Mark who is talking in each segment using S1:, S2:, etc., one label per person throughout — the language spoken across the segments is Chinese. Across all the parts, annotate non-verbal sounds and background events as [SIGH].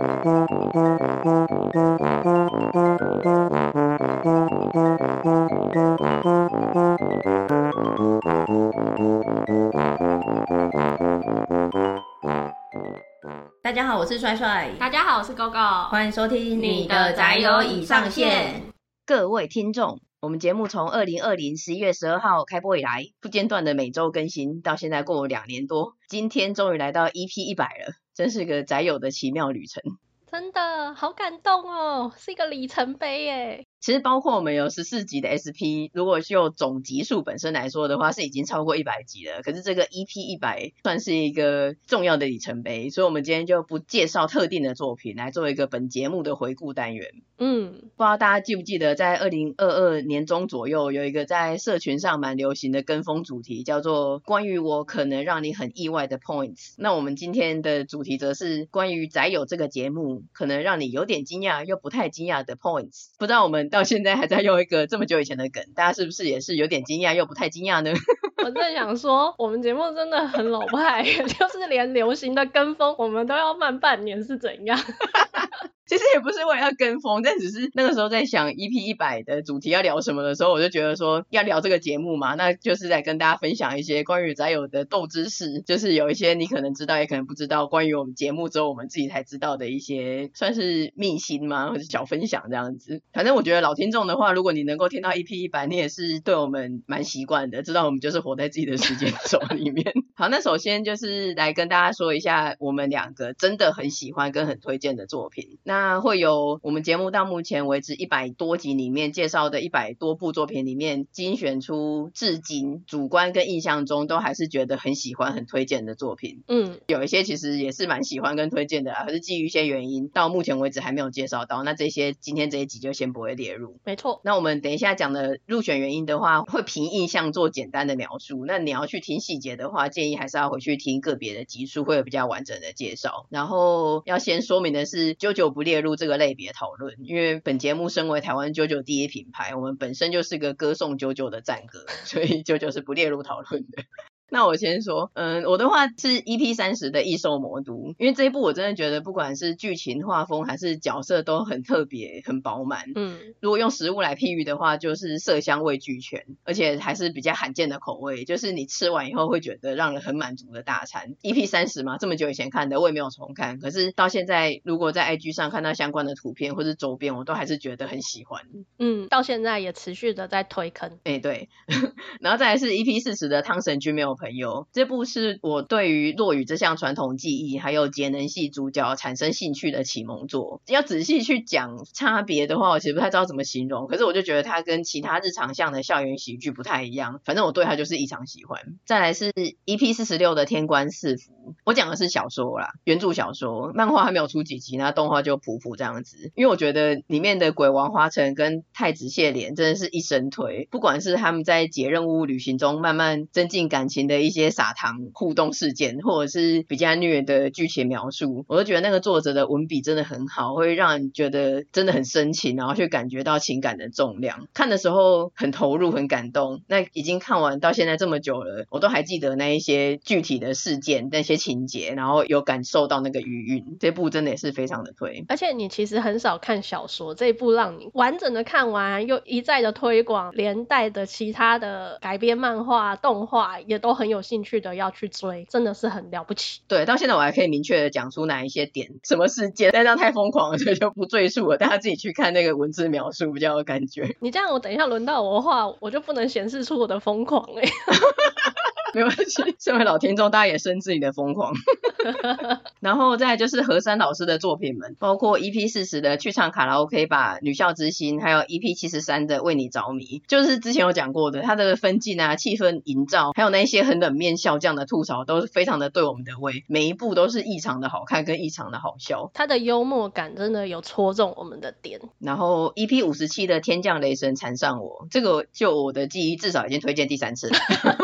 S1: 大家好，我是帅帅。
S2: 大家好，我是 GoGo。
S1: 欢迎收听你的宅友已上线。
S3: 各位听众，我们节目从二零二零十一月十二号开播以来，不间断的每周更新，到现在过了两年多，今天终于来到 EP 一百了，真是个宅友的奇妙旅程。
S2: 真的好感动哦，是一个里程碑耶。
S3: 其实包括我们有十四集的 SP，如果就总集数本身来说的话，是已经超过一百集了。可是这个 EP 一百算是一个重要的里程碑，所以我们今天就不介绍特定的作品，来做一个本节目的回顾单元。嗯，不知道大家记不记得，在二零二二年中左右，有一个在社群上蛮流行的跟风主题，叫做“关于我可能让你很意外的 points”。那我们今天的主题则是关于宅友这个节目可能让你有点惊讶又不太惊讶的 points。不知道我们。到现在还在用一个这么久以前的梗，大家是不是也是有点惊讶又不太惊讶呢？[LAUGHS]
S2: 我在想说，我们节目真的很老派，[LAUGHS] 就是连流行的跟风，我们都要慢半年是怎样？[LAUGHS]
S3: 其实也不是为了要跟风，但只是那个时候在想 EP 一百的主题要聊什么的时候，我就觉得说要聊这个节目嘛，那就是在跟大家分享一些关于宅友的豆知识，就是有一些你可能知道也可能不知道，关于我们节目之后我们自己才知道的一些算是秘辛吗？或者小分享这样子。反正我觉得老听众的话，如果你能够听到 EP 一百，你也是对我们蛮习惯的，知道我们就是活在自己的时间轴里面。[LAUGHS] 好，那首先就是来跟大家说一下我们两个真的很喜欢跟很推荐的作品。那那会有我们节目到目前为止一百多集里面介绍的一百多部作品里面精选出至今主观跟印象中都还是觉得很喜欢很推荐的作品。嗯，有一些其实也是蛮喜欢跟推荐的，可是基于一些原因到目前为止还没有介绍到。那这些今天这一集就先不会列入。
S2: 没错。
S3: 那我们等一下讲的入选原因的话，会凭印象做简单的描述。那你要去听细节的话，建议还是要回去听个别的集数，会有比较完整的介绍。然后要先说明的是，久久不列。入这个类别讨论，因为本节目身为台湾九九第一品牌，我们本身就是个歌颂九九的赞歌，[LAUGHS] 所以九九是不列入讨论的。那我先说，嗯，我的话是 EP 三十的异兽魔都，因为这一部我真的觉得不管是剧情、画风还是角色都很特别、很饱满。嗯，如果用食物来譬喻的话，就是色香味俱全，而且还是比较罕见的口味，就是你吃完以后会觉得让人很满足的大餐。EP 三十嘛，这么久以前看的，我也没有重看，可是到现在如果在 IG 上看到相关的图片或是周边，我都还是觉得很喜欢。
S2: 嗯，到现在也持续的在推坑。
S3: 哎、欸，对，[LAUGHS] 然后再来是 EP 四十的汤神君没有朋友，这部是我对于落雨这项传统技艺，还有节能系主角产生兴趣的启蒙作。要仔细去讲差别的话，我其实不太知道怎么形容。可是我就觉得它跟其他日常向的校园喜剧不太一样。反正我对它就是异常喜欢。再来是 EP 四十六的天官赐福，我讲的是小说啦，原著小说，漫画还没有出几集，那动画就普普这样子。因为我觉得里面的鬼王花城跟太子谢怜真的是一生推，不管是他们在解任务旅行中慢慢增进感情。的一些撒糖互动事件，或者是比较虐的剧情描述，我都觉得那个作者的文笔真的很好，会让人觉得真的很深情，然后去感觉到情感的重量。看的时候很投入，很感动。那已经看完到现在这么久了，我都还记得那一些具体的事件、那些情节，然后有感受到那个余韵。这部真的也是非常的推。
S2: 而且你其实很少看小说，这一部让你完整的看完，又一再的推广，连带的其他的改编漫画、动画也都。很有兴趣的要去追，真的是很了不起。
S3: 对，到现在我还可以明确的讲出哪一些点、什么事件，但这样太疯狂了，所以就不赘述了。大家自己去看那个文字描述比较有感觉。
S2: 你这样，我等一下轮到我的话，我就不能显示出我的疯狂哎。[LAUGHS]
S3: 没关系，[LAUGHS] 身为老听众，大家也深知你的疯狂。[LAUGHS] 然后再来就是何山老师的作品们，包括 EP 四十的去唱卡拉 OK 吧，女校之心，还有 EP 七十三的为你着迷，就是之前有讲过的，他的分镜啊、气氛营造，还有那些很冷面笑匠的吐槽，都是非常的对我们的胃，每一部都是异常的好看跟异常的好笑。
S2: 他的幽默感真的有戳中我们的点。
S3: 然后 EP 五十七的天降雷神缠上我，这个就我的记忆至少已经推荐第三次了。[LAUGHS]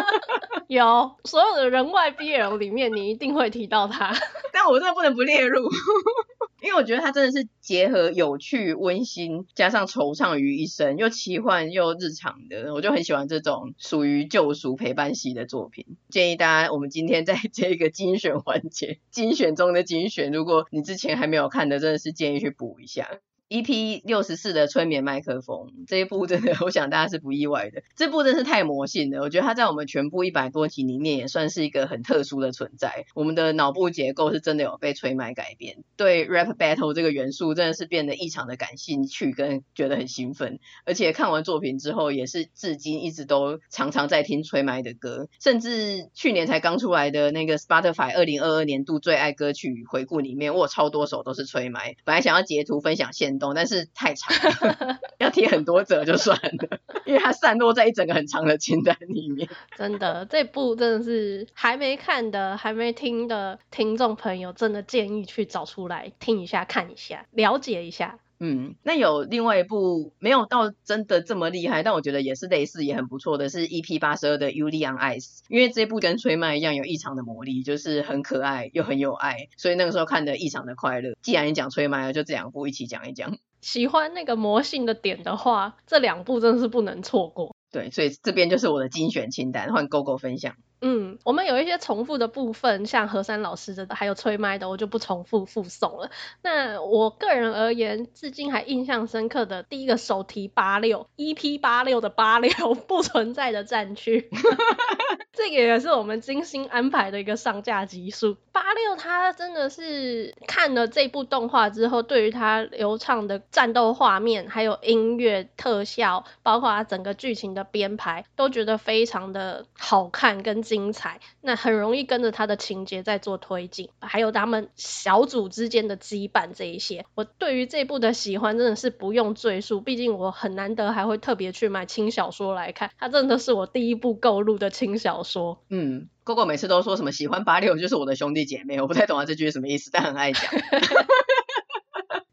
S2: 有所有的人外 BL 里面，你一定会提到他，[LAUGHS]
S3: 但我真的不能不列入。[LAUGHS] 因为我觉得它真的是结合有趣、温馨，加上惆怅于一身，又奇幻又日常的，我就很喜欢这种属于救赎陪伴系的作品。建议大家，我们今天在这个精选环节，精选中的精选，如果你之前还没有看的，真的是建议去补一下。EP 六十四的催眠麦克风这一部真的，我想大家是不意外的。这部真是太魔性了，我觉得它在我们全部一百多集里面也算是一个很特殊的存在。我们的脑部结构是真的有被催眠改变，对 rap battle 这个元素真的是变得异常的感兴趣，跟觉得很兴奋。而且看完作品之后，也是至今一直都常常在听催眠的歌，甚至去年才刚出来的那个 Spotify 二零二二年度最爱歌曲回顾里面，我有超多首都是催眠。本来想要截图分享现但是太长了，[LAUGHS] 要听很多折就算了，因为它散落在一整个很长的清单里面。[LAUGHS]
S2: 真的，这部真的是还没看的、还没听的听众朋友，真的建议去找出来听一下、看一下、了解一下。
S3: 嗯，那有另外一部没有到真的这么厉害，但我觉得也是类似也很不错的，是 EP 八十二的 Yuri on Ice，因为这部跟吹麦一样有异常的魔力，就是很可爱又很有爱，所以那个时候看的异常的快乐。既然你讲吹麦了，就这两部一起讲一讲。
S2: 喜欢那个魔性的点的话，这两部真的是不能错过。
S3: 对，所以这边就是我的精选清单，换 GoGo 分享。
S2: 嗯，我们有一些重复的部分，像何山老师的，还有吹麦的，我就不重复复诵了。那我个人而言，至今还印象深刻的第一个手提八六 EP 八六的八六 [LAUGHS] 不存在的战区，[LAUGHS] 这个也是我们精心安排的一个上架集数。八六它真的是看了这部动画之后，对于它流畅的战斗画面，还有音乐特效，包括它整个剧情的编排，都觉得非常的好看跟。精彩，那很容易跟着他的情节在做推进，还有他们小组之间的羁绊这一些，我对于这部的喜欢真的是不用赘述，毕竟我很难得还会特别去买轻小说来看，它真的是我第一部购入的轻小说。
S3: 嗯哥哥每次都说什么喜欢八六就是我的兄弟姐妹，我不太懂他这句是什么意思，但很爱讲。[LAUGHS]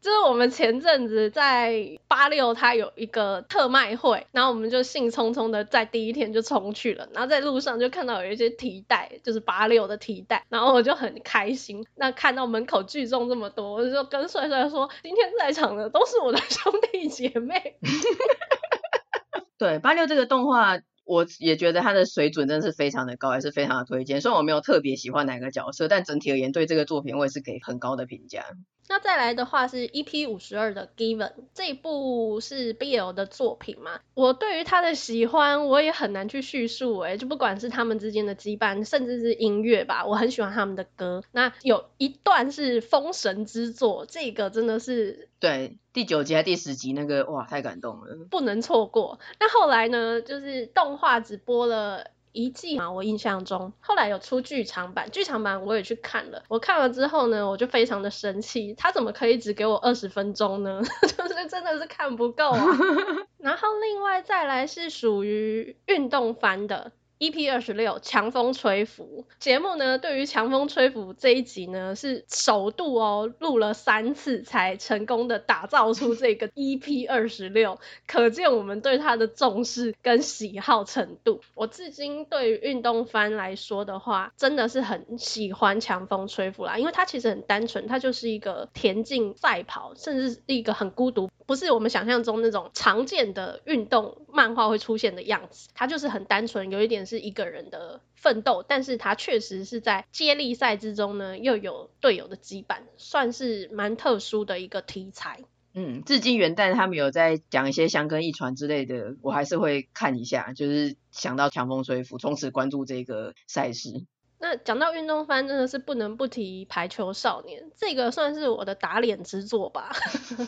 S2: 就是我们前阵子在八六，它有一个特卖会，然后我们就兴冲冲的在第一天就冲去了，然后在路上就看到有一些提袋，就是八六的提袋，然后我就很开心。那看到门口聚众这么多，我就跟帅帅说，今天在场的都是我的兄弟姐妹。[LAUGHS]
S3: 对，八六这个动画。我也觉得他的水准真的是非常的高，也是非常的推荐。虽然我没有特别喜欢哪个角色，但整体而言对这个作品我也是给很高的评价。
S2: 那再来的话是 EP 五十二的 Given，这一部是 BL 的作品嘛？我对于他的喜欢我也很难去叙述诶，就不管是他们之间的羁绊，甚至是音乐吧，我很喜欢他们的歌。那有一段是封神之作，这个真的是
S3: 对。第九集还是第十集那个哇，太感动了，
S2: 不能错过。那后来呢，就是动画只播了一季嘛，我印象中，后来有出剧场版，剧场版我也去看了。我看了之后呢，我就非常的生气，他怎么可以只给我二十分钟呢？[LAUGHS] 就是真的是看不够啊。[LAUGHS] 然后另外再来是属于运动番的。EP 二十六，强风吹拂节目呢，对于强风吹拂这一集呢，是首度哦，录了三次才成功的打造出这个 [LAUGHS] EP 二十六，可见我们对它的重视跟喜好程度。我至今对于运动番来说的话，真的是很喜欢强风吹拂啦，因为它其实很单纯，它就是一个田径赛跑，甚至是一个很孤独，不是我们想象中那种常见的运动漫画会出现的样子，它就是很单纯，有一点。是一个人的奋斗，但是它确实是在接力赛之中呢，又有队友的羁绊，算是蛮特殊的一个题材。
S3: 嗯，至今元旦他们有在讲一些香根一传之类的，我还是会看一下，就是想到强风吹拂，从此关注这个赛事。
S2: 那讲到运动番，真的是不能不提排球少年，这个算是我的打脸之作吧。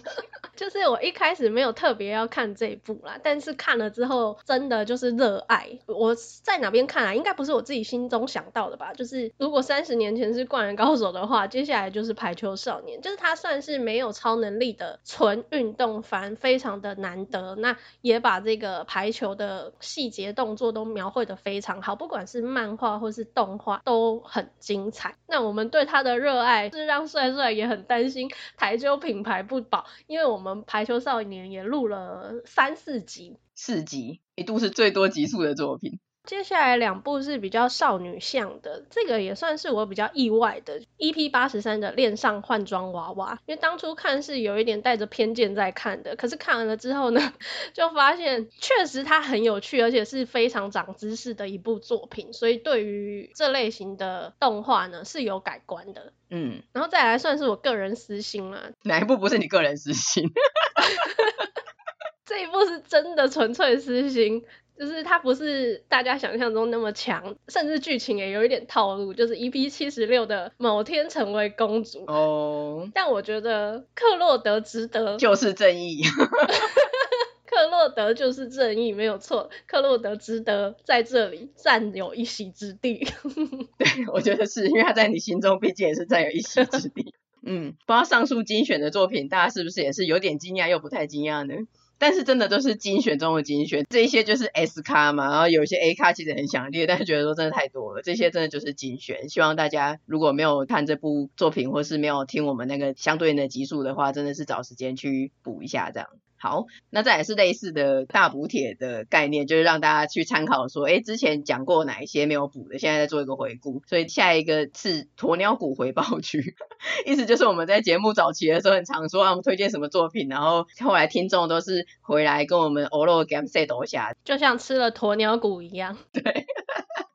S2: [LAUGHS] 就是我一开始没有特别要看这一部啦，但是看了之后真的就是热爱。我在哪边看啊？应该不是我自己心中想到的吧？就是如果三十年前是灌篮高手的话，接下来就是排球少年。就是他算是没有超能力的纯运动番，非常的难得。那也把这个排球的细节动作都描绘的非常好，不管是漫画或是动画。都很精彩。那我们对他的热爱是让帅帅也很担心台球品牌不保，因为我们排球少年也录了三四集，
S3: 四集一度是最多集数的作品。
S2: 接下来两部是比较少女向的，这个也算是我比较意外的。EP 八十三的恋上换装娃娃，因为当初看是有一点带着偏见在看的，可是看完了之后呢，[LAUGHS] 就发现确实它很有趣，而且是非常长知识的一部作品，所以对于这类型的动画呢是有改观的。
S3: 嗯，
S2: 然后再来算是我个人私心啦。
S3: 哪一部不是你个人私心？[LAUGHS]
S2: 这一部是真的纯粹私心。就是它不是大家想象中那么强，甚至剧情也有一点套路。就是 EP 七十六的某天成为公主
S3: 哦，oh,
S2: 但我觉得克洛德值得，
S3: 就是正义，[LAUGHS]
S2: 克洛德就是正义，没有错，克洛德值得在这里占有一席之地。[LAUGHS]
S3: 对，我觉得是因为他在你心中毕竟也是占有一席之地。[LAUGHS] 嗯，不知道上述精选的作品，大家是不是也是有点惊讶又不太惊讶呢？但是真的都是精选中的精选，这一些就是 S 咖嘛，然后有一些 A 咖其实很想列，但是觉得说真的太多了，这些真的就是精选。希望大家如果没有看这部作品，或是没有听我们那个相对应的集数的话，真的是找时间去补一下这样。好，那再也是类似的大补帖的概念，就是让大家去参考说，哎，之前讲过哪一些没有补的，现在在做一个回顾。所以下一个是鸵鸟谷回报区，[LAUGHS] 意思就是我们在节目早期的时候很常说啊，我们推荐什么作品，然后后来听众都是回来跟我们欧罗 game say 多下，
S2: 就像吃了鸵鸟谷一样。
S3: 对。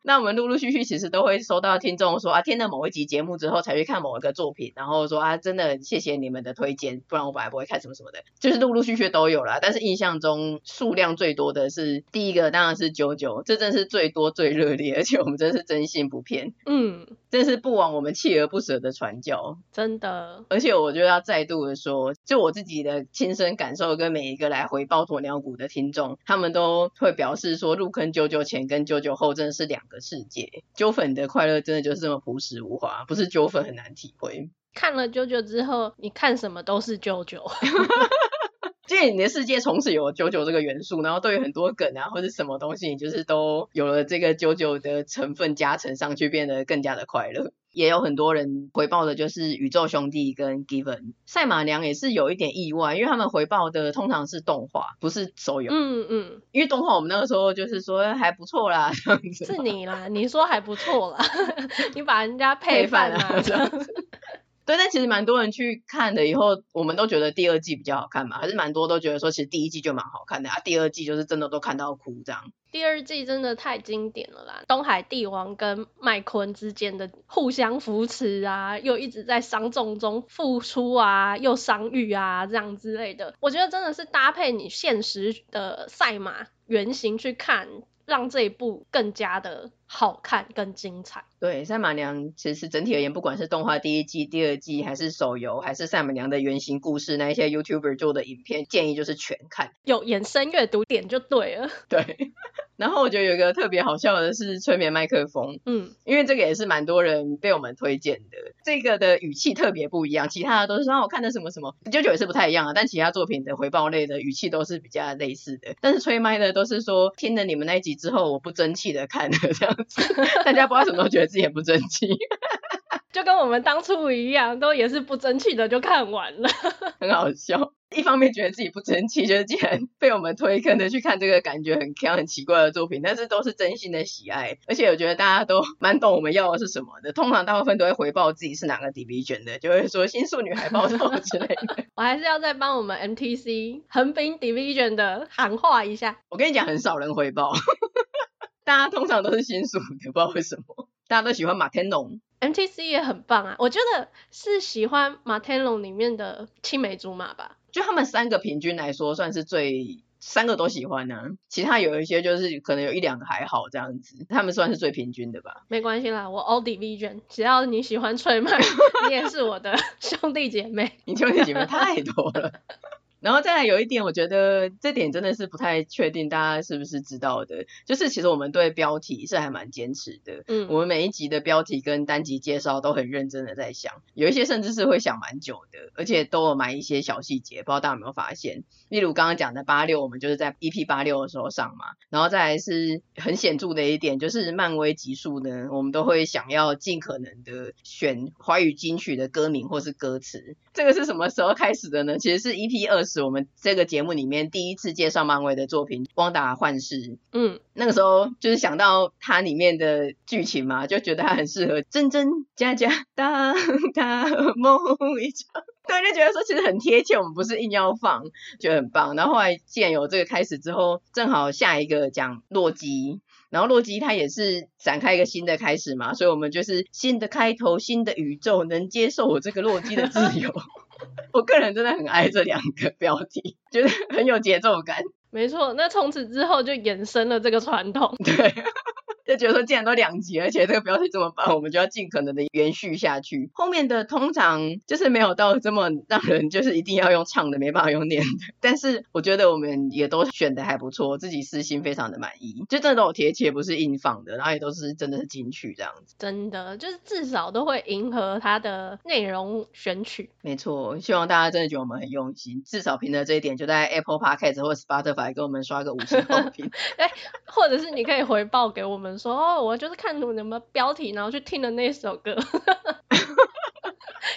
S3: 那我们陆陆续续其实都会收到听众说啊，听了某一集节目之后才去看某一个作品，然后说啊，真的谢谢你们的推荐，不然我本来不会看什么什么的，就是陆陆续续都有啦。但是印象中数量最多的是第一个，当然是九九，这真是最多最热烈，而且我们真是真心不骗，
S2: 嗯，
S3: 真是不枉我们锲而不舍的传教，
S2: 真的。
S3: 而且我就要再度的说，就我自己的亲身感受，跟每一个来回报鸵鸟谷的听众，他们都会表示说，入坑九九前跟九九后真的是两个世界，揪粉的快乐真的就是这么朴实无华，不是揪粉很难体会。
S2: 看了九九之后，你看什么都是九九，[LAUGHS]
S3: 因为你的世界从此有了九九这个元素，然后对于很多梗啊或者什么东西，你就是都有了这个九九的成分加成上去，变得更加的快乐。也有很多人回报的就是宇宙兄弟跟 Given 赛马娘也是有一点意外，因为他们回报的通常是动画，不是手游。
S2: 嗯嗯，
S3: 因为动画我们那个时候就是说还不错啦，[LAUGHS] 这样子。
S2: 是你啦，你说还不错啦，[LAUGHS] 你把人家 [LAUGHS] 配饭啊这样子。
S3: 对，但其实蛮多人去看了以后，我们都觉得第二季比较好看嘛，还是蛮多都觉得说其实第一季就蛮好看的啊，第二季就是真的都看到哭这样。
S2: 第二季真的太经典了啦，东海帝王跟麦昆之间的互相扶持啊，又一直在伤重中复出啊，又伤愈啊，这样之类的，我觉得真的是搭配你现实的赛马原型去看，让这一部更加的好看、更精彩。
S3: 对，赛马娘其实整体而言，不管是动画第一季、第二季，还是手游，还是赛马娘的原型故事，那一些 YouTuber 做的影片，建议就是全看，
S2: 有延伸阅读点就对了。[LAUGHS]
S3: 对。[LAUGHS] 然后我觉得有一个特别好笑的是催眠麦克风，
S2: 嗯，
S3: 因为这个也是蛮多人被我们推荐的，这个的语气特别不一样，其他的都是说我看的什么什么，九九也是不太一样啊，但其他作品的回报类的语气都是比较类似的，但是催麦的都是说听了你们那一集之后，我不争气的看了这样子，大家不知道什么时候觉得自己很不争气，[LAUGHS]
S2: 就跟我们当初一样，都也是不争气的就看完了，[LAUGHS]
S3: 很好笑。一方面觉得自己不争气，就是既然被我们推坑的去看这个感觉很锵、很奇怪的作品，但是都是真心的喜爱，而且我觉得大家都蛮懂我们要的是什么的。通常大部分都会回报自己是哪个 division 的，就会说新宿女孩报道之类的。[LAUGHS]
S2: 我还是要再帮我们 MTC 横滨 division 的喊话一下。
S3: 我跟你讲，很少人回报，大家通常都是新宿的，不知道为什么，[LAUGHS] 大家都喜欢马天龙。
S2: MTC 也很棒啊，我觉得是喜欢马天龙里面的青梅竹马吧。
S3: 就他们三个平均来说，算是最三个都喜欢呢、啊。其他有一些就是可能有一两个还好这样子，他们算是最平均的吧。
S2: 没关系啦，我 All Division，只要你喜欢吹麦，[LAUGHS] 你也是我的兄弟姐妹。
S3: 你兄弟姐妹太多了。然后再来有一点，我觉得这点真的是不太确定，大家是不是知道的？就是其实我们对标题是还蛮坚持的。
S2: 嗯，
S3: 我们每一集的标题跟单集介绍都很认真的在想，有一些甚至是会想蛮久的，而且都有埋一些小细节，不知道大家有没有发现？例如刚刚讲的八六，我们就是在 EP 八六的时候上嘛。然后再来是很显著的一点，就是漫威集数呢，我们都会想要尽可能的选华语金曲的歌名或是歌词。这个是什么时候开始的呢？其实是 EP 二十。时我们这个节目里面第一次介绍漫威的作品《汪达幻视》。
S2: 嗯，
S3: 那个时候就是想到它里面的剧情嘛，就觉得它很适合真真假假当大梦一场。对，就觉得说其实很贴切，我们不是硬要放，觉得很棒。然后后来既然有这个开始之后，正好下一个讲洛基。然后洛基他也是展开一个新的开始嘛，所以我们就是新的开头，新的宇宙，能接受我这个洛基的自由。[LAUGHS] [LAUGHS] 我个人真的很爱这两个标题，觉得很有节奏感。
S2: 没错，那从此之后就衍生了这个传统。
S3: 对。就觉得说，既然都两集，而且这个标题这么棒，我们就要尽可能的延续下去。后面的通常就是没有到这么让人就是一定要用唱的，没办法用念的。但是我觉得我们也都选的还不错，自己私心非常的满意，就真的都有贴切，不是硬放的，然后也都是真的是金曲这样子。
S2: 真的就是至少都会迎合它的内容选取。
S3: 没错，希望大家真的觉得我们很用心，至少凭着这一点，就在 Apple Podcast 或 Spotify 给我们刷个五星好评。[LAUGHS]
S2: 哎，或者是你可以回报给我们。说哦，我就是看你们的标题，然后去听了那首歌。[LAUGHS]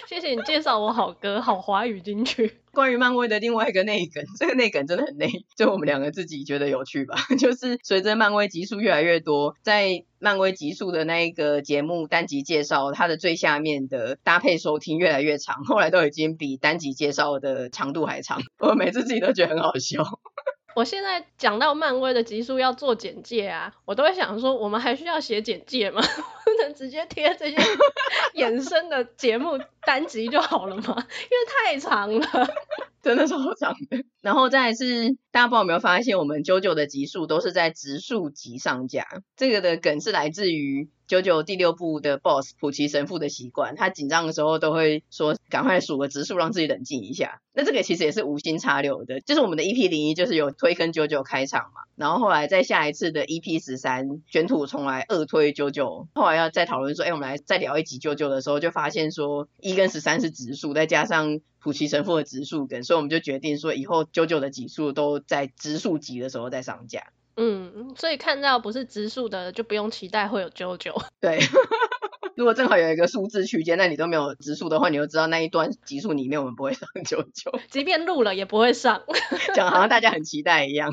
S2: 谢谢你介绍我好歌，好华语金曲。
S3: 关于漫威的另外一个内梗，这个内梗真的很内，就我们两个自己觉得有趣吧。[LAUGHS] 就是随着漫威集数越来越多，在漫威集数的那一个节目单集介绍，它的最下面的搭配收听越来越长，后来都已经比单集介绍的长度还长。[LAUGHS] 我每次自己都觉得很好笑。
S2: 我现在讲到漫威的集数要做简介啊，我都会想说，我们还需要写简介吗？[LAUGHS] 不能直接贴这些 [LAUGHS] 衍生的节目单集就好了吗？因为太长了。
S3: 真的超长的，然后再来是大家不知道有没有发现，我们 JoJo 的集数都是在植树集上架。这个的梗是来自于九九第六部的 BOSS 普奇神父的习惯，他紧张的时候都会说赶快数个植树，让自己冷静一下。那这个其实也是无心插柳的，就是我们的 EP 零一就是有推跟九九开场嘛，然后后来在下一次的 EP 十三卷土重来二推九九后来要再讨论说，哎，我们来再聊一集九九的时候，就发现说一跟十三是植树，再加上。普奇神父的植树梗，所以我们就决定说，以后九九的集数都在植树集的时候再上架。
S2: 嗯，所以看到不是植树的，就不用期待会有 JoJo。[LAUGHS]
S3: 对，[LAUGHS] 如果正好有一个数字区间，那你都没有植树的话，你就知道那一段集数里面我们不会上 JoJo，
S2: 即便录了也不会上，[LAUGHS]
S3: 讲好像大家很期待一样。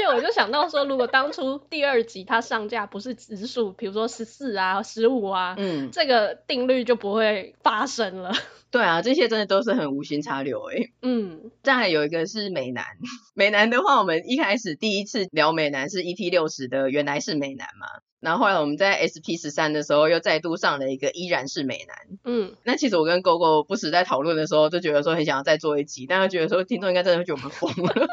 S2: 而且我就想到说，如果当初第二集它上架不是直数，比如说十四啊、十五啊，嗯，这个定律就不会发生了。
S3: 对啊，这些真的都是很无心插柳哎、欸。嗯，再来有一个是美男，美男的话，我们一开始第一次聊美男是 E T 六十的，原来是美男嘛。然后后来我们在 SP 十三的时候又再度上了一个依然是美男。嗯，那其实我跟 GoGo 不时在讨论的时候，就觉得说很想要再做一集，但是觉得说听众应该真的会觉得我们疯了。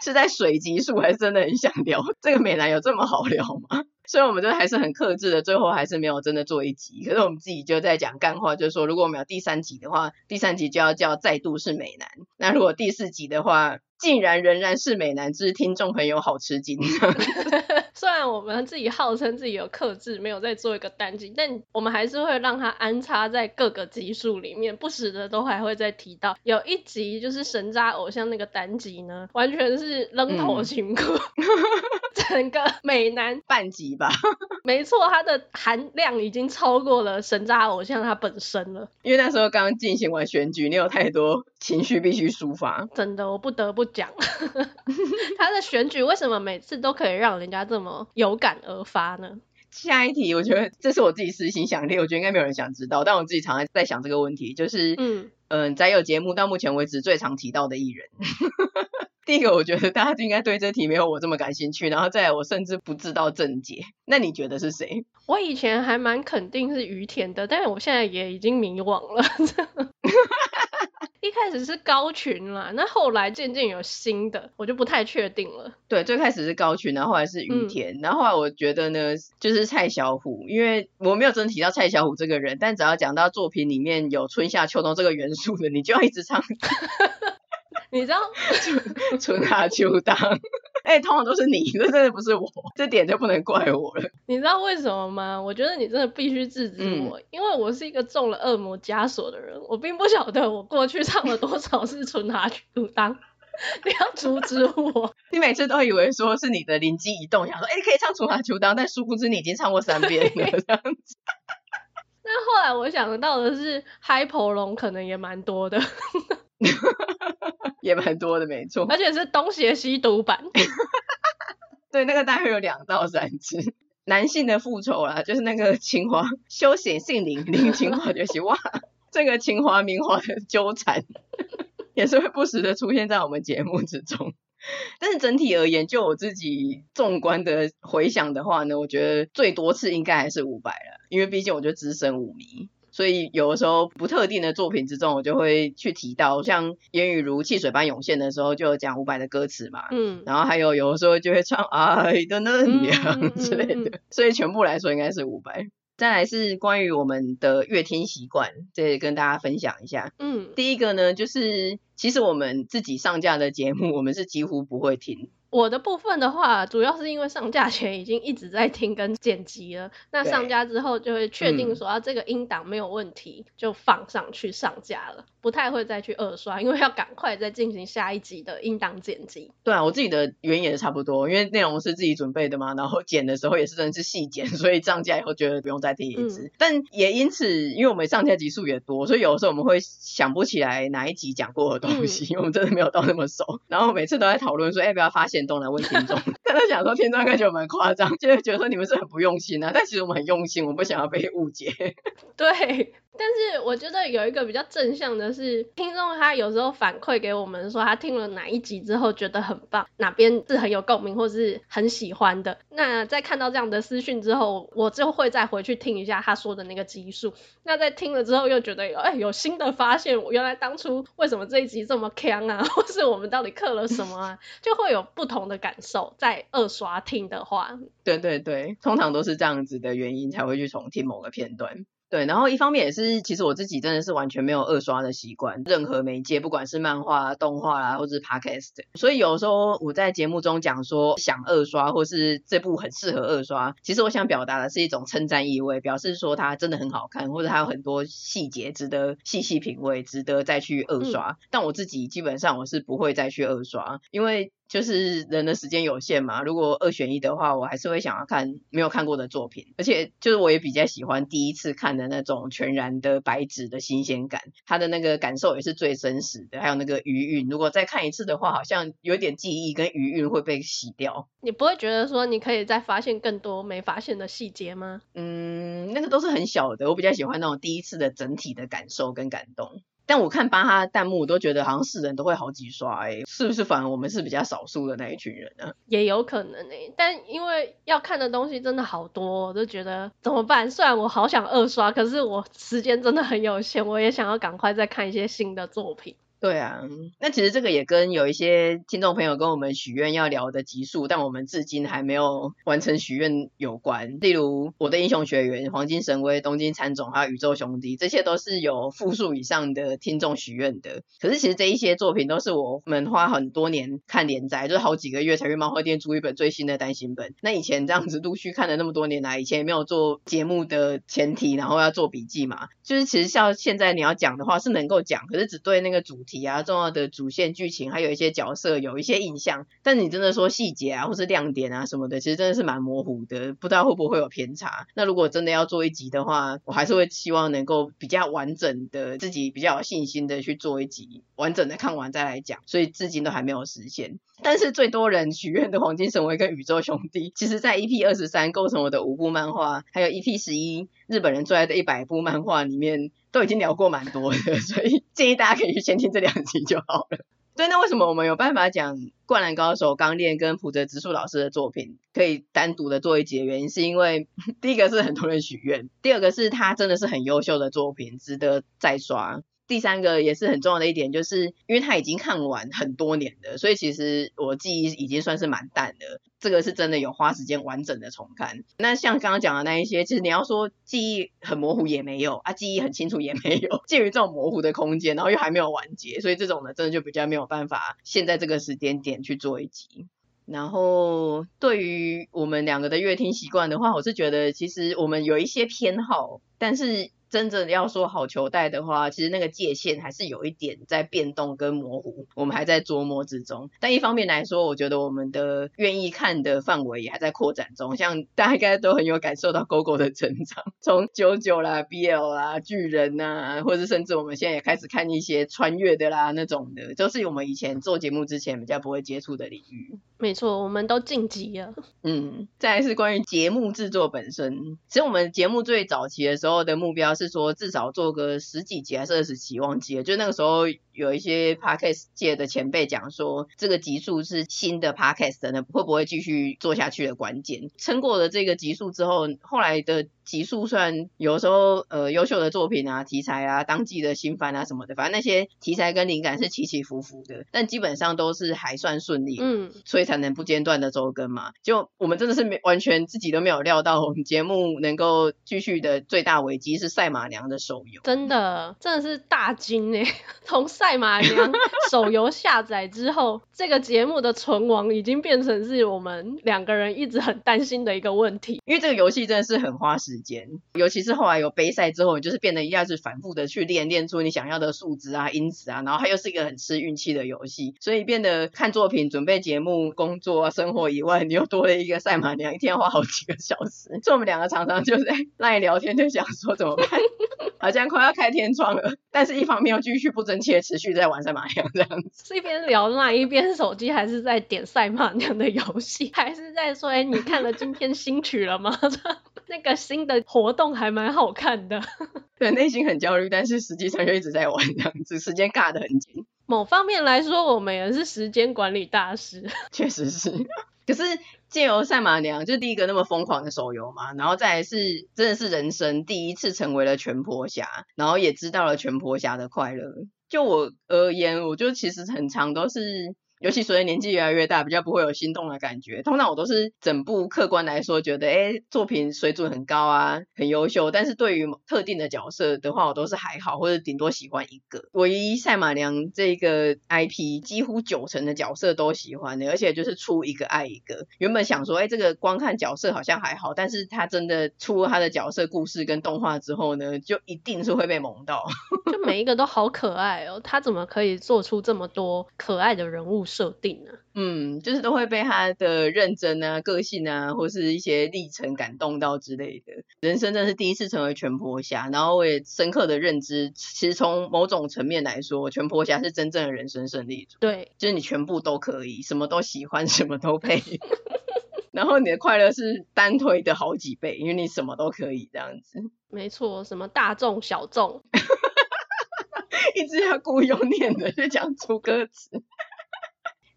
S3: 是在水级数还是真的很想聊这个美男有这么好聊吗？所以我们就还是很克制的，最后还是没有真的做一集。可是我们自己就在讲干话，就是说如果我们有第三集的话，第三集就要叫再度是美男。那如果第四集的话，竟然仍然是美男，之听众朋友好吃惊。[LAUGHS] [LAUGHS]
S2: 虽然我们自己号称自己有克制，没有在做一个单集，但我们还是会让它安插在各个集数里面，不时的都还会再提到。有一集就是神渣偶像那个单集呢，完全是扔头情歌，嗯、[LAUGHS] 整个美男
S3: 半集吧。[LAUGHS]
S2: 没错，它的含量已经超过了神渣偶像它本身了。
S3: 因为那时候刚刚进行完选举，你有太多情绪必须抒发。
S2: 真的，我不得不讲，[LAUGHS] 他的选举为什么每次都可以让人家这么。有感而发呢？
S3: 下一题，我觉得这是我自己私心想的，我觉得应该没有人想知道，但我自己常常在想这个问题，就是，嗯嗯，在、有节目到目前为止最常提到的艺人，[LAUGHS] 第一个我觉得大家就应该对这题没有我这么感兴趣，然后再来我甚至不知道正解，那你觉得是谁？
S2: 我以前还蛮肯定是于田的，但是我现在也已经迷惘了。[LAUGHS] 一开始是高群啦，那后来渐渐有新的，我就不太确定了。
S3: 对，最开始是高群，然后后来是雨田，嗯、然后后来我觉得呢，就是蔡小虎，因为我没有真的提到蔡小虎这个人，但只要讲到作品里面有春夏秋冬这个元素的，你就要一直唱。[LAUGHS]
S2: 你知道
S3: 春 [LAUGHS] 春夏秋冬，哎、欸，通常都是你，这真的不是我，这点就不能怪我了。[LAUGHS]
S2: 你知道为什么吗？我觉得你真的必须制止我，嗯、因为我是一个中了恶魔枷锁的人，我并不晓得我过去唱了多少次春夏秋当，你要阻止我。[LAUGHS]
S3: 你每次都以为说是你的灵机一动，想说哎、欸，可以唱春华秋当，但殊不知你已经唱过三遍了这样子。[LAUGHS]
S2: 那后来我想到的是，嗨婆龙可能也蛮多的。
S3: 也蛮多的，没错。
S2: 而且是东邪西毒版。[LAUGHS]
S3: 对，那个大概有两到三次。男性的复仇啦，就是那个青花休闲性灵灵青花就是哇，这个青花明花的纠缠，也是会不时的出现在我们节目之中。但是整体而言，就我自己纵观的回想的话呢，我觉得最多次应该还是五百了，因为毕竟我就资深五迷。所以有的时候不特定的作品之中，我就会去提到，像烟雨如汽水般涌现的时候，就有讲伍佰的歌词嘛，嗯，然后还有有的时候就会唱爱的能量 [LAUGHS] 之类的，所以全部来说应该是伍佰。再来是关于我们的乐听习惯，这里跟大家分享一下。嗯，第一个呢，就是其实我们自己上架的节目，我们是几乎不会听。
S2: 我的部分的话，主要是因为上架前已经一直在听跟剪辑了，那上架之后就会确定说啊，这个音档没有问题，嗯，就放上去上架了，不太会再去二刷，因为要赶快再进行下一集的音档剪辑。
S3: 对啊，我自己的原因也是差不多，因为内容是自己准备的嘛，然后剪的时候也是真的是细剪，[LAUGHS] 所以上架以后觉得不用再听一次。嗯，但也因此，因为我们上架集数也多，所以有的时候我们会想不起来哪一集讲过的东西，嗯，因为我们真的没有到那么熟，然后每次都在讨论说，哎，不要发现动来问听众。[LAUGHS] 但他想说听众感觉蛮夸张，就会觉得说你们是很不用心啊。但其实我们很用心，我们不想要被误解。[LAUGHS]
S2: 对。但是我觉得有一个比较正向的是，听众他有时候反馈给我们说，他听了哪一集之后觉得很棒，哪边是很有共鸣或是很喜欢的。那在看到这样的私讯之后，我就会再回去听一下他说的那个集数。那在听了之后又觉得有哎有新的发现，我原来当初为什么这一集这么锵啊，[LAUGHS] 或是我们到底刻了什么啊，就会有不同的感受。在二刷听的话，
S3: 对对对，通常都是这样子的原因才会去重听某个片段。对，然后一方面也是，其实我自己真的是完全没有二刷的习惯，任何媒介，不管是漫画、动画啊，或者是 podcast，所以有时候我在节目中讲说想二刷，或是这部很适合二刷，其实我想表达的是一种称赞意味，表示说它真的很好看，或者它有很多细节值得细细品味，值得再去二刷。嗯。但我自己基本上我是不会再去二刷，因为。就是人的时间有限嘛，如果二选一的话，我还是会想要看没有看过的作品，而且就是我也比较喜欢第一次看的那种全然的白纸的新鲜感，它的那个感受也是最真实的，还有那个余韵，如果再看一次的话，好像有点记忆跟余韵会被洗掉。
S2: 你不会觉得说你可以再发现更多没发现的细节吗？
S3: 嗯，那个都是很小的，我比较喜欢那种第一次的整体的感受跟感动。但我看巴哈弹幕，我都觉得好像是人都会好几刷哎、是不是？反而我们是比较少数的那一群人呢？
S2: 也有可能哎、欸，但因为要看的东西真的好多，我就觉得怎么办？虽然我好想二刷，可是我时间真的很有限，我也想要赶快再看一些新的作品。
S3: 对啊，那其实这个也跟有一些听众朋友跟我们许愿要聊的集数，但我们至今还没有 [LAUGHS] 完成许愿有关。例如《我的英雄学员》、《黄金神威》、《东京喰种》还有《宇宙兄弟》，这些都是有复数以上的听众许愿的。可是其实这一些作品都是我们花很多年看连载，就是好几个月才去漫画店租一本最新的单行本。那以前这样子陆续看了那么多年来，以前也没有做节目的前提，然后要做笔记嘛，就是其实像现在你要讲的话是能够讲，可是只对那个主题啊，重要的主线剧情，还有一些角色有一些印象，但你真的说细节啊，或是亮点啊什么的，其实真的是蛮模糊的，不知道会不会有偏差。那如果真的要做一集的话，我还是会希望能够比较完整的，自己比较有信心的去做一集，完整的看完再来讲。所以至今都还没有实现。但是最多人许愿的《黄金神威》跟《宇宙兄弟》，其实在 EP 二十三构成我的五部漫画，还有 EP 十一日本人最爱的一百部漫画里面。都已经聊过蛮多的，[LAUGHS] 所以建议大家可以去先听这两集就好了。对，那为什么我们有办法讲《灌篮高手》钢炼跟浦泽直树老师的作品可以单独的做一集的原因，是因为 [LAUGHS] 第一个是很多人许愿，第二个是他真的是很优秀的作品，值得再刷。第三个也是很重要的一点，就是因为他已经看完很多年了，所以其实我记忆已经算是蛮淡的。这个是真的有花时间完整的重看。那像刚刚讲的那一些，其实你要说记忆很模糊也没有啊，记忆很清楚也没有，介于这种模糊的空间，然后又还没有完结，所以这种呢，真的就比较没有办法现在这个时间点去做一集。然后对于我们两个的阅听习惯的话，我是觉得其实我们有一些偏好，但是。真正要说好球带的话，其实那个界限还是有一点在变动跟模糊，我们还在琢磨之中。但一方面来说，我觉得我们的愿意看的范围也还在扩展中。像大家应该都很有感受到 GoGo 的成长，[LAUGHS] 从九九啦、BL 啦、巨人呐，或者甚至我们现在也开始看一些穿越的啦那种的，都是我们以前做节目之前比较不会接触的领域。
S2: 没错，我们都晋级了。
S3: 嗯，再来是关于节目制作本身。其实我们节目最早期的时候的目标是说，至少做个十几集还是二十集，忘记了。就那个时候有一些 Podcast 界的前辈讲说，这个集数是新的 Podcast 呢，会不会继续做下去的关键。撑过了这个集数之后，后来的集数虽然有时候呃优秀的作品啊、题材啊、当季的新番啊什么的，反正那些题材跟灵感是起起伏伏的，但基本上都是还算顺利。嗯，所以。才能不间断的周更嘛？就我们真的是没完全自己都没有料到，我们节目能够继续的最大危机是赛马娘的手游。
S2: 真的，真的是大惊哎！[LAUGHS] 从赛赛马娘手游下载之后，这个节目的存亡已经变成是我们两个人一直很担心的一个问题。
S3: 因为这个游戏真的是很花时间，尤其是后来有杯赛之后，就是变得一下子反复的去练，练出你想要的数值啊、因子啊，然后它又是一个很吃运气的游戏，所以变得看作品、准备节目。工作啊，生活以外，你又多了一个赛马娘，一天要花好几个小时。所以我们两个常常就是在 [LAUGHS] 赖聊天，就想说怎么办？好像快要开天窗了，但是一方面又继续不争气的持续在玩赛马娘这样子。
S2: 是一边聊那，一边手机还是在点赛马娘的游戏，还是在说，哎，你看了今天新曲了吗？那个新的活动还蛮好看的。[LAUGHS]
S3: 对，内心很焦虑，但是实际上又一直在玩这样子，时间尬得很紧。
S2: 某方面来说，我们也是时间管理大师。[LAUGHS]
S3: 确实是，可是借由赛马娘就第一个那么疯狂的手游嘛，然后再来是真的是人生第一次成为了全婆侠，然后也知道了全婆侠的快乐。就我而言，我就其实很常都是。尤其随着年纪越来越大，比较不会有心动的感觉。通常我都是整部客观来说，觉得诶作品水准很高啊，很优秀。但是对于特定的角色的话，我都是还好，或者顶多喜欢一个。唯一赛马娘这个 IP，几乎九成的角色都喜欢的，而且就是出一个爱一个。原本想说，诶这个光看角色好像还好，但是他真的出了他的角色故事跟动画之后呢，就一定是会被萌到。[LAUGHS]
S2: 就每一个都好可爱哦，他怎么可以做出这么多可爱的人物？设定呢？
S3: 嗯，就是都会被他的认真啊、个性啊，或是一些历程感动到之类的。人生真的是第一次成为全婆侠，然后我也深刻的认知，其实从某种层面来说，全婆侠是真正的人生胜利组。
S2: 对，
S3: 就是你全部都可以，什么都喜欢，什么都配，[LAUGHS] 然后你的快乐是单推的好几倍，因为你什么都可以这样子。
S2: 没错，什么大众小众，[LAUGHS]
S3: 一直要故意用念的就讲出歌词。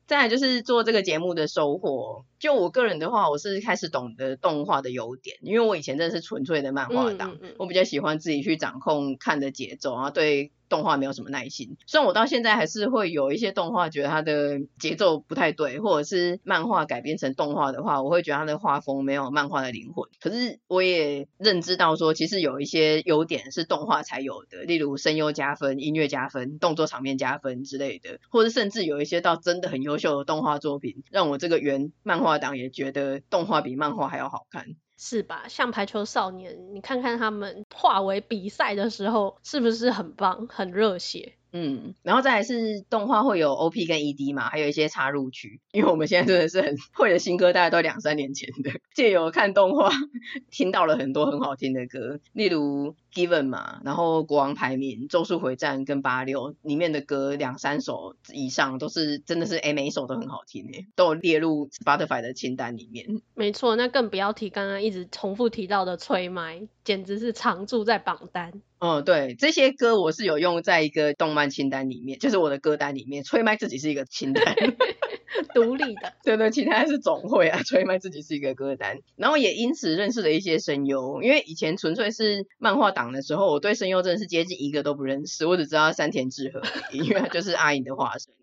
S3: 再来就是做这个节目的收获，就我个人的话，我是开始懂得动画的优点，因为我以前真的是纯粹的漫画党，嗯嗯嗯，我比较喜欢自己去掌控看的节奏，然后对。动画没有什么耐心，虽然我到现在还是会有一些动画觉得它的节奏不太对，或者是漫画改编成动画的话，我会觉得它的画风没有漫画的灵魂。可是我也认知到说，其实有一些优点是动画才有的，例如声优加分、音乐加分、动作场面加分之类的，或者甚至有一些到真的很优秀的动画作品，让我这个原漫画党也觉得动画比漫画还要好看。
S2: 是吧？像排球少年，你看看他们化为比赛的时候，是不是很棒、很热血？
S3: 嗯，然后再来是动画会有 OP 跟 ED 嘛，还有一些插入曲，因为我们现在真的是很会的新歌，大概都两三年前的，借由看动画听到了很多很好听的歌，例如 Given 嘛，然后国王排名、咒术回战跟八六里面的歌两三首以上都是真的是哎，每一首都很好听诶，都有列入 Spotify 的清单里面。
S2: 没错，那更不要提刚刚一直重复提到的催麦，简直是常驻在榜单。
S3: 嗯，对，这些歌我是有用在一个动漫清单里面，就是我的歌单里面。吹麦自己是一个清单，[LAUGHS]
S2: 独立的。
S3: 对对，其他是总会啊。吹麦自己是一个歌单，然后也因此认识了一些声优。因为以前纯粹是漫画党的时候，我对声优真的是接近一个都不认识，我只知道山田智和，因为他就是阿影的化身。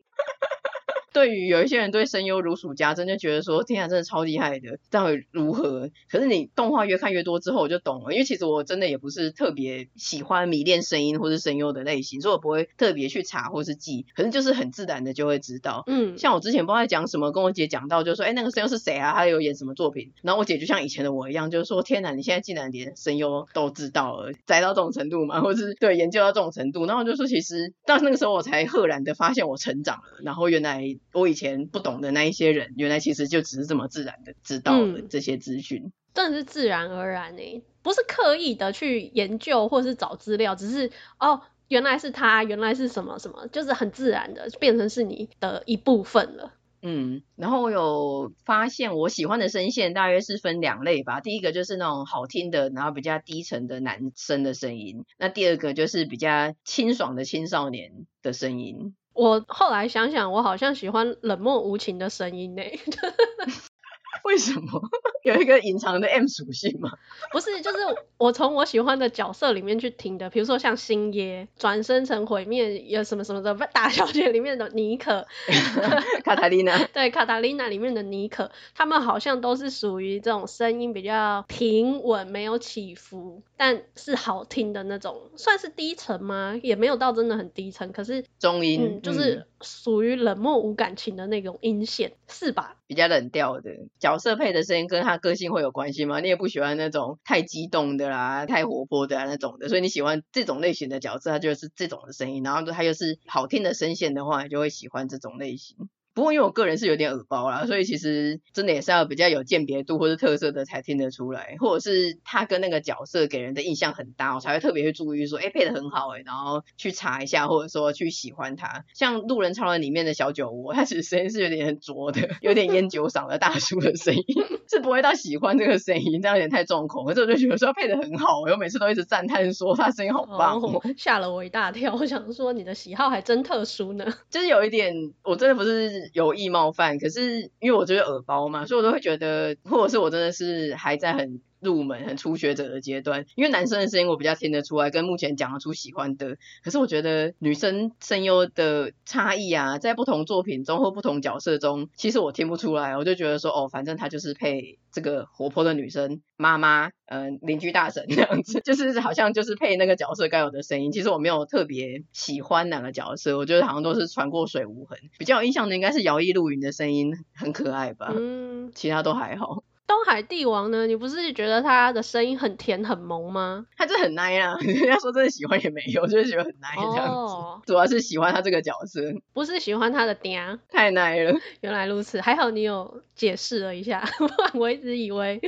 S3: 对于有一些人对声优如数家珍，就觉得说天啊，真的超厉害的，这样会如何？可是你动画越看越多之后，我就懂了，因为其实我真的也不是特别喜欢迷恋声音或是声优的类型，所以我不会特别去查或是记，可是就是很自然的就会知道。嗯，像我之前不知道在讲什么，跟我姐讲到，就说哎，那个声优是谁啊？他有演什么作品？然后我姐就像以前的我一样，就是说天哪，你现在竟然连声优都知道了，宅到这种程度嘛？或是对研究到这种程度？然后我就说，其实到那个时候我才赫然的发现我成长了，然后原来。我以前不懂的那一些人，原来其实就只是这么自然的知道了这些资讯，嗯，
S2: 真的是自然而然诶，不是刻意的去研究或是找资料，只是哦，原来是他，原来是什么什么，就是很自然的变成是你的一部分了。
S3: 嗯，然后我有发现我喜欢的声线大约是分两类吧，第一个就是那种好听的，然后比较低沉的男生的声音，那第二个就是比较清爽的青少年的声音。
S2: 我后来想想，我好像喜欢冷漠无情的声音呢。[LAUGHS] [LAUGHS]
S3: 为什么？[LAUGHS] 有一个隐藏的 M 属性吗？
S2: 不是，就是我从我喜欢的角色里面去听的，比如说像星爷转身成毁灭有什么什么的大小姐里面的妮可，[LAUGHS]
S3: 卡塔琳娜，
S2: 对，卡塔琳娜里面的妮可，他们好像都是属于这种声音比较平稳，没有起伏，但是好听的那种，算是低沉吗？也没有到真的很低沉，可是
S3: 中音，
S2: 嗯，就是属于冷漠无感情的那种阴线，是吧？
S3: 比较冷调的角色配的声音跟他个性会有关系吗？你也不喜欢那种太激动的啦、太活泼的、那种的，所以你喜欢这种类型的角色，他就是这种的声音，然后他又是好听的声线的话，你就会喜欢这种类型。不过因为我个人是有点耳包啦，所以其实真的也是要比较有鉴别度或是特色的才听得出来，或者是他跟那个角色给人的印象很搭，我才会特别去注意说，哎，配的很好哎，然后去查一下，或者说去喜欢他。像《路人超人》里面的小酒窝，他其实声音是有点浊的，有点烟酒嗓的大叔的声音，[LAUGHS] 是不会到喜欢这个声音，这样有点太重口。可是我就觉得说配的很好，我每次都一直赞叹说他声音好棒，哦，
S2: 吓了我一大跳。我想说你的喜好还真特殊呢，[LAUGHS]
S3: 就是有一点，我真的不是。有意冒犯，可是因为我就是耳包嘛，所以我都会觉得，或者是我真的是还在很入门、很初学者的阶段。因为男生的声音我比较听得出来，跟目前讲得出喜欢的，可是我觉得女生声优的差异啊，在不同作品中或不同角色中，其实我听不出来。我就觉得说，哦，反正她就是配这个活泼的女生妈妈，嗯，邻居大婶这样子，[LAUGHS] 就是好像就是配那个角色该有的声音。其实我没有特别喜欢哪个角色，我觉得好像都是船过水无痕。比较有印象的应该是摇曳露营的声音很可爱吧，嗯，其他都还好。
S2: 东海帝王呢？你不是觉得他的声音很甜很萌吗？
S3: 他就很奶啊，[LAUGHS] 人家说真的喜欢也没有，就是觉得很奶这样子。哦、主要是喜欢他这个角色，
S2: 不是喜欢他的嗲，
S3: 太奶了。[LAUGHS]
S2: 原来如此，还好你有解释了一下，[LAUGHS] 不然我一直以为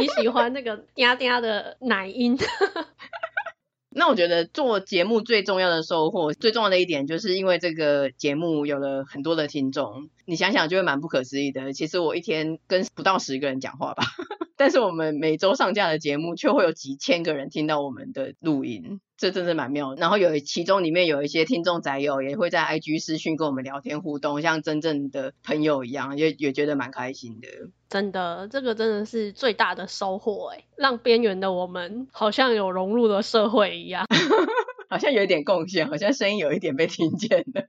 S2: 你喜欢那个嗲嗲的奶音。
S3: 那我觉得做节目最重要的收获，最重要的一点，就是因为这个节目有了很多的听众。你想想就会蛮不可思议的。其实我一天跟不到十个人讲话吧，但是我们每周上架的节目却会有几千个人听到我们的录音。这真是蛮妙的，然后有其中里面有一些听众宅友也会在 IG 私讯跟我们聊天互动，像真正的朋友一样，也也觉得蛮开心的。
S2: 真的，这个真的是最大的收获哎，让边缘的我们好像有融入了社会一样，[LAUGHS]
S3: 好像有一点贡献，好像声音有一点被听见了。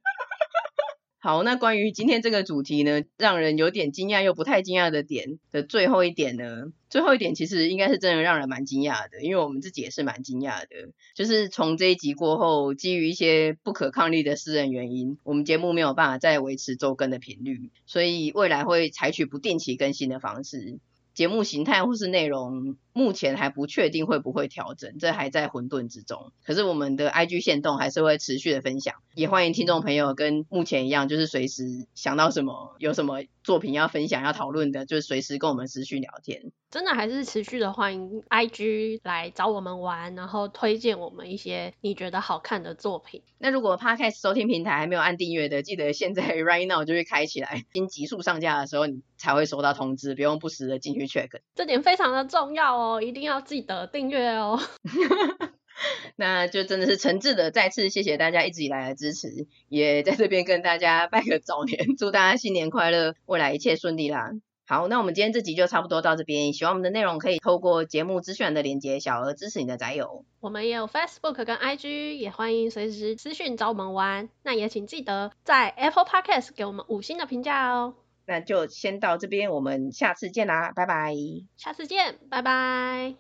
S3: 好，那关于今天这个主题呢，让人有点惊讶又不太惊讶的点的最后一点呢，最后一点其实应该是真的让人蛮惊讶的，因为我们自己也是蛮惊讶的，就是从这一集过后，基于一些不可抗力的私人原因，我们节目没有办法再维持周更的频率，所以未来会采取不定期更新的方式。节目形态或是内容，目前还不确定会不会调整，这还在混沌之中。可是我们的 IG 线动还是会持续的分享，也欢迎听众朋友跟目前一样，就是随时想到什么，有什么作品要分享、要讨论的，就是随时跟我们持续聊天。
S2: 真的还是持续的欢迎 IG 来找我们玩，然后推荐我们一些你觉得好看的作品。
S3: 那如果 Podcast 收听平台还没有按订阅的，记得现在 [LAUGHS] Right now 就会开起来，新集数上架的时候你才会收到通知，不用不时的进去 check。
S2: 这点非常的重要哦，一定要记得订阅哦。[LAUGHS]
S3: 那就真的是诚挚的再次谢谢大家一直以来的支持，也在这边跟大家拜个早年，[LAUGHS] 祝大家新年快乐，未来一切顺利啦。好，那我们今天这集就差不多到这边。喜欢我们的内容，可以透过节目资讯的连接，小额支持你的宅友。
S2: 我们也有 Facebook 跟 IG，也欢迎随时私讯找我们玩。那也请记得在 Apple Podcast 给我们五星的评价哦。
S3: 那就先到这边，我们下次见啦，拜拜。
S2: 下次见，拜拜。